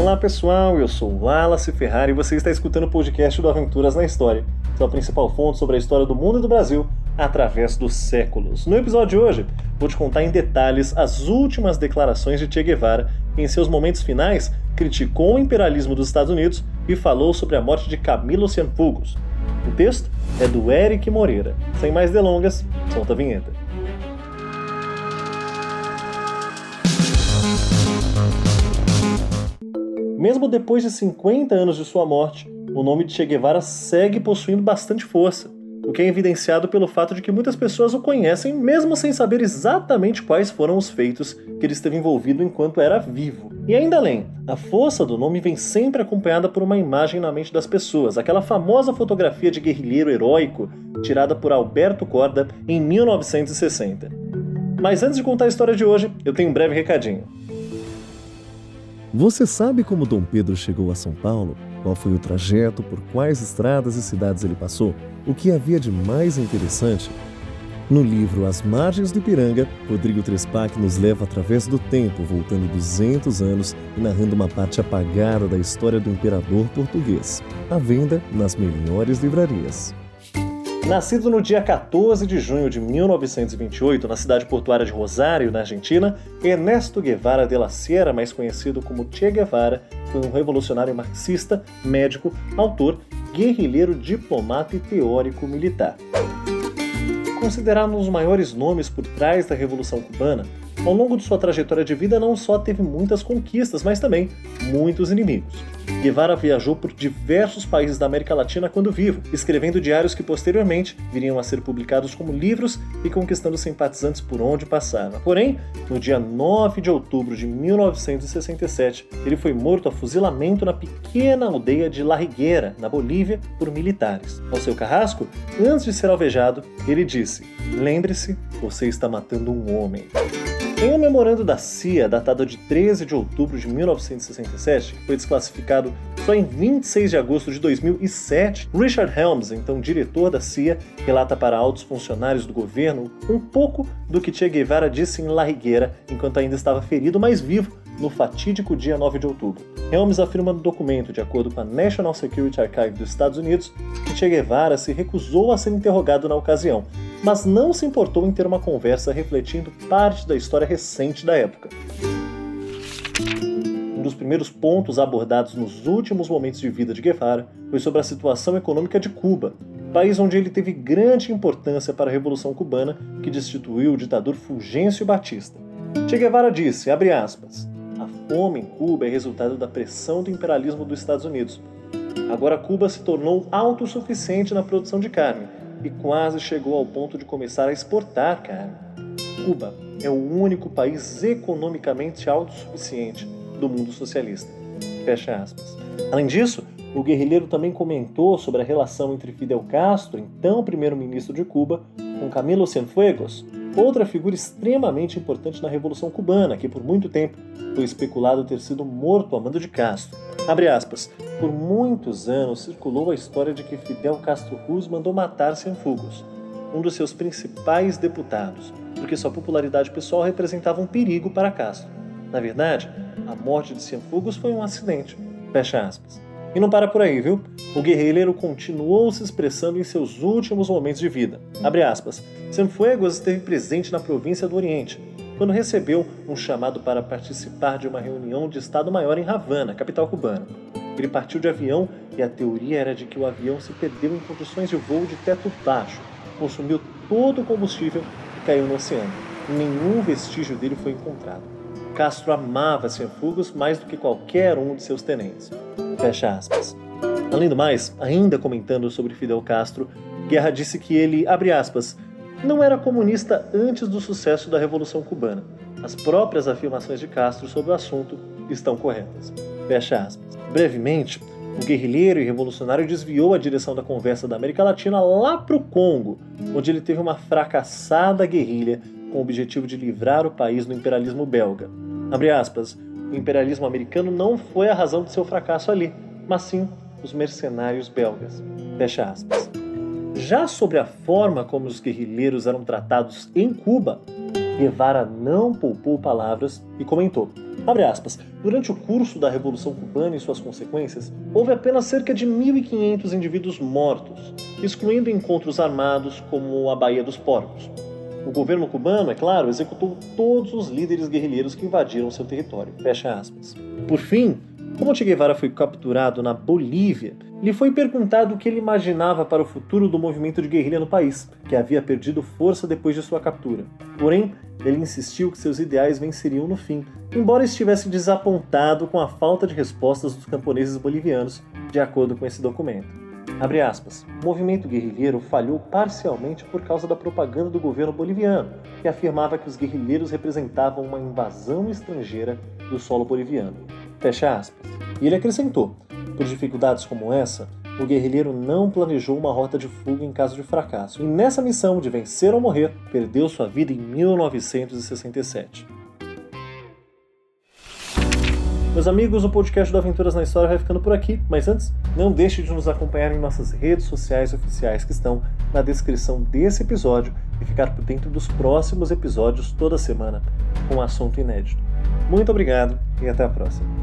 Olá pessoal, eu sou Wallace Ferrari e você está escutando o podcast do Aventuras na História, sua principal fonte sobre a história do mundo e do Brasil através dos séculos. No episódio de hoje, vou te contar em detalhes as últimas declarações de Che Guevara, que em seus momentos finais criticou o imperialismo dos Estados Unidos e falou sobre a morte de Camilo Cienfuegos. O texto é do Eric Moreira. Sem mais delongas, solta a vinheta. Mesmo depois de 50 anos de sua morte, o nome de Che Guevara segue possuindo bastante força, o que é evidenciado pelo fato de que muitas pessoas o conhecem mesmo sem saber exatamente quais foram os feitos que ele esteve envolvido enquanto era vivo. E ainda além, a força do nome vem sempre acompanhada por uma imagem na mente das pessoas, aquela famosa fotografia de guerrilheiro heróico tirada por Alberto Corda em 1960. Mas antes de contar a história de hoje, eu tenho um breve recadinho. Você sabe como Dom Pedro chegou a São Paulo? Qual foi o trajeto, por quais estradas e cidades ele passou? O que havia de mais interessante? No livro As Margens do Ipiranga, Rodrigo Trespac nos leva através do tempo, voltando 200 anos e narrando uma parte apagada da história do imperador português. À venda nas melhores livrarias. Nascido no dia 14 de junho de 1928 na cidade portuária de Rosário, na Argentina, Ernesto Guevara de la Sierra, mais conhecido como Che Guevara, foi um revolucionário marxista, médico, autor, guerrilheiro, diplomata e teórico militar. Considerado um dos maiores nomes por trás da Revolução Cubana, ao longo de sua trajetória de vida não só teve muitas conquistas, mas também muitos inimigos. Guevara viajou por diversos países da América Latina quando vivo, escrevendo diários que posteriormente viriam a ser publicados como livros e conquistando simpatizantes por onde passava. Porém, no dia 9 de outubro de 1967, ele foi morto a fuzilamento na pequena aldeia de La Rigueira, na Bolívia, por militares. Ao seu carrasco, antes de ser alvejado, ele disse: Lembre-se, você está matando um homem. Em um memorando da CIA, datado de 13 de outubro de 1967, que foi desclassificado só em 26 de agosto de 2007, Richard Helms, então diretor da CIA, relata para altos funcionários do governo um pouco do que Che Guevara disse em La Higuera enquanto ainda estava ferido, mas vivo, no fatídico dia 9 de outubro. Helms afirma no documento, de acordo com a National Security Archive dos Estados Unidos, que Che Guevara se recusou a ser interrogado na ocasião, mas não se importou em ter uma conversa refletindo parte da história recente da época. Um dos primeiros pontos abordados nos últimos momentos de vida de Guevara foi sobre a situação econômica de Cuba, país onde ele teve grande importância para a Revolução Cubana, que destituiu o ditador Fulgêncio Batista. Che Guevara disse, aspas, a fome em Cuba é resultado da pressão do imperialismo dos Estados Unidos. Agora Cuba se tornou autossuficiente na produção de carne e quase chegou ao ponto de começar a exportar carne. Cuba é o único país economicamente autossuficiente do mundo socialista. Fecha aspas. Além disso, o guerrilheiro também comentou sobre a relação entre Fidel Castro, então primeiro-ministro de Cuba, com Camilo Cienfuegos, outra figura extremamente importante na Revolução Cubana, que por muito tempo foi especulado ter sido morto a mando de Castro. Abre aspas. Por muitos anos circulou a história de que Fidel Castro Ruz mandou matar Cienfuegos, um dos seus principais deputados, porque sua popularidade pessoal representava um perigo para Castro. Na verdade, a morte de Cienfuegos foi um acidente. Fecha aspas. E não para por aí, viu? O guerrilheiro continuou se expressando em seus últimos momentos de vida. Abre aspas. Cienfuegos esteve presente na província do Oriente, quando recebeu um chamado para participar de uma reunião de Estado-Maior em Havana, capital cubana. Ele partiu de avião e a teoria era de que o avião se perdeu em condições de voo de teto baixo, consumiu todo o combustível e caiu no oceano. Nenhum vestígio dele foi encontrado. Castro amava Cienfuegos mais do que qualquer um de seus tenentes. Fecha aspas. Além do mais, ainda comentando sobre Fidel Castro, Guerra disse que ele, abre aspas, não era comunista antes do sucesso da Revolução Cubana. As próprias afirmações de Castro sobre o assunto estão corretas. Fecha aspas. Brevemente, o guerrilheiro e revolucionário desviou a direção da conversa da América Latina lá para o Congo, onde ele teve uma fracassada guerrilha com o objetivo de livrar o país do imperialismo belga. Abre aspas, o imperialismo americano não foi a razão de seu fracasso ali, mas sim os mercenários belgas. Fecha aspas. Já sobre a forma como os guerrilheiros eram tratados em Cuba, Guevara não poupou palavras e comentou: aspas, durante o curso da Revolução Cubana e suas consequências, houve apenas cerca de 1.500 indivíduos mortos, excluindo encontros armados como a Baía dos Porcos. O governo cubano, é claro, executou todos os líderes guerrilheiros que invadiram seu território. Fecha aspas. Por fim, como Che Guevara foi capturado na Bolívia, lhe foi perguntado o que ele imaginava para o futuro do movimento de guerrilha no país, que havia perdido força depois de sua captura. Porém, ele insistiu que seus ideais venceriam no fim, embora estivesse desapontado com a falta de respostas dos camponeses bolivianos, de acordo com esse documento. Aspas. O movimento guerrilheiro falhou parcialmente por causa da propaganda do governo boliviano, que afirmava que os guerrilheiros representavam uma invasão estrangeira do solo boliviano. Fecha aspas. E ele acrescentou: por dificuldades como essa, o guerrilheiro não planejou uma rota de fuga em caso de fracasso, e nessa missão de vencer ou morrer, perdeu sua vida em 1967. Meus amigos, o podcast do Aventuras na História vai ficando por aqui, mas antes, não deixe de nos acompanhar em nossas redes sociais oficiais que estão na descrição desse episódio e ficar por dentro dos próximos episódios toda semana com um assunto inédito. Muito obrigado e até a próxima.